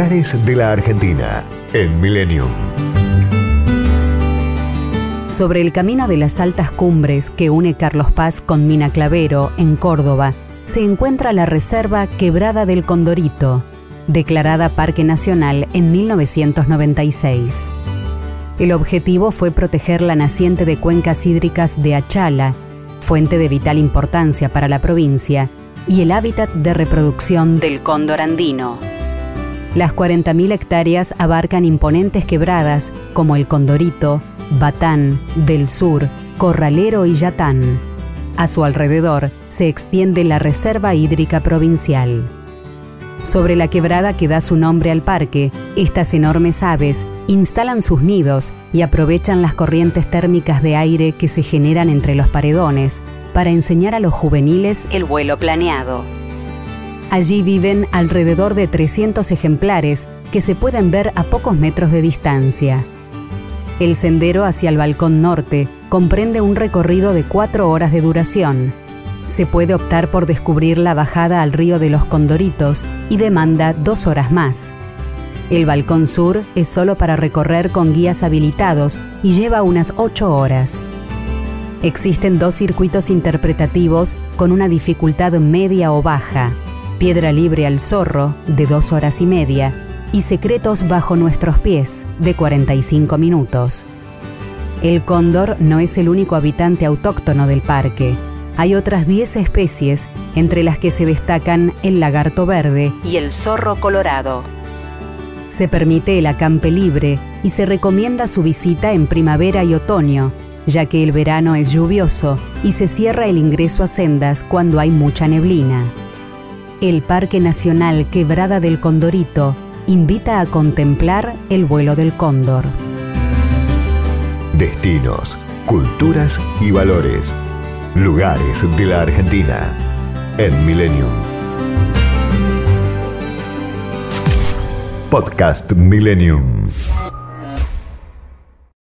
De la Argentina en Millennium. Sobre el camino de las altas cumbres que une Carlos Paz con Mina Clavero, en Córdoba, se encuentra la Reserva Quebrada del Condorito, declarada Parque Nacional en 1996. El objetivo fue proteger la naciente de cuencas hídricas de Achala, fuente de vital importancia para la provincia, y el hábitat de reproducción del cóndor andino. Las 40.000 hectáreas abarcan imponentes quebradas como el Condorito, Batán, Del Sur, Corralero y Yatán. A su alrededor se extiende la Reserva Hídrica Provincial. Sobre la quebrada que da su nombre al parque, estas enormes aves instalan sus nidos y aprovechan las corrientes térmicas de aire que se generan entre los paredones para enseñar a los juveniles el vuelo planeado. Allí viven alrededor de 300 ejemplares que se pueden ver a pocos metros de distancia. El sendero hacia el balcón norte comprende un recorrido de cuatro horas de duración. Se puede optar por descubrir la bajada al río de los Condoritos y demanda dos horas más. El balcón sur es solo para recorrer con guías habilitados y lleva unas 8 horas. Existen dos circuitos interpretativos con una dificultad media o baja. Piedra libre al zorro, de 2 horas y media, y Secretos bajo nuestros pies, de 45 minutos. El cóndor no es el único habitante autóctono del parque. Hay otras 10 especies, entre las que se destacan el lagarto verde y el zorro colorado. Se permite el acampe libre y se recomienda su visita en primavera y otoño, ya que el verano es lluvioso y se cierra el ingreso a sendas cuando hay mucha neblina. El Parque Nacional Quebrada del Condorito invita a contemplar el vuelo del cóndor. Destinos, culturas y valores. Lugares de la Argentina en Millennium. Podcast Millennium.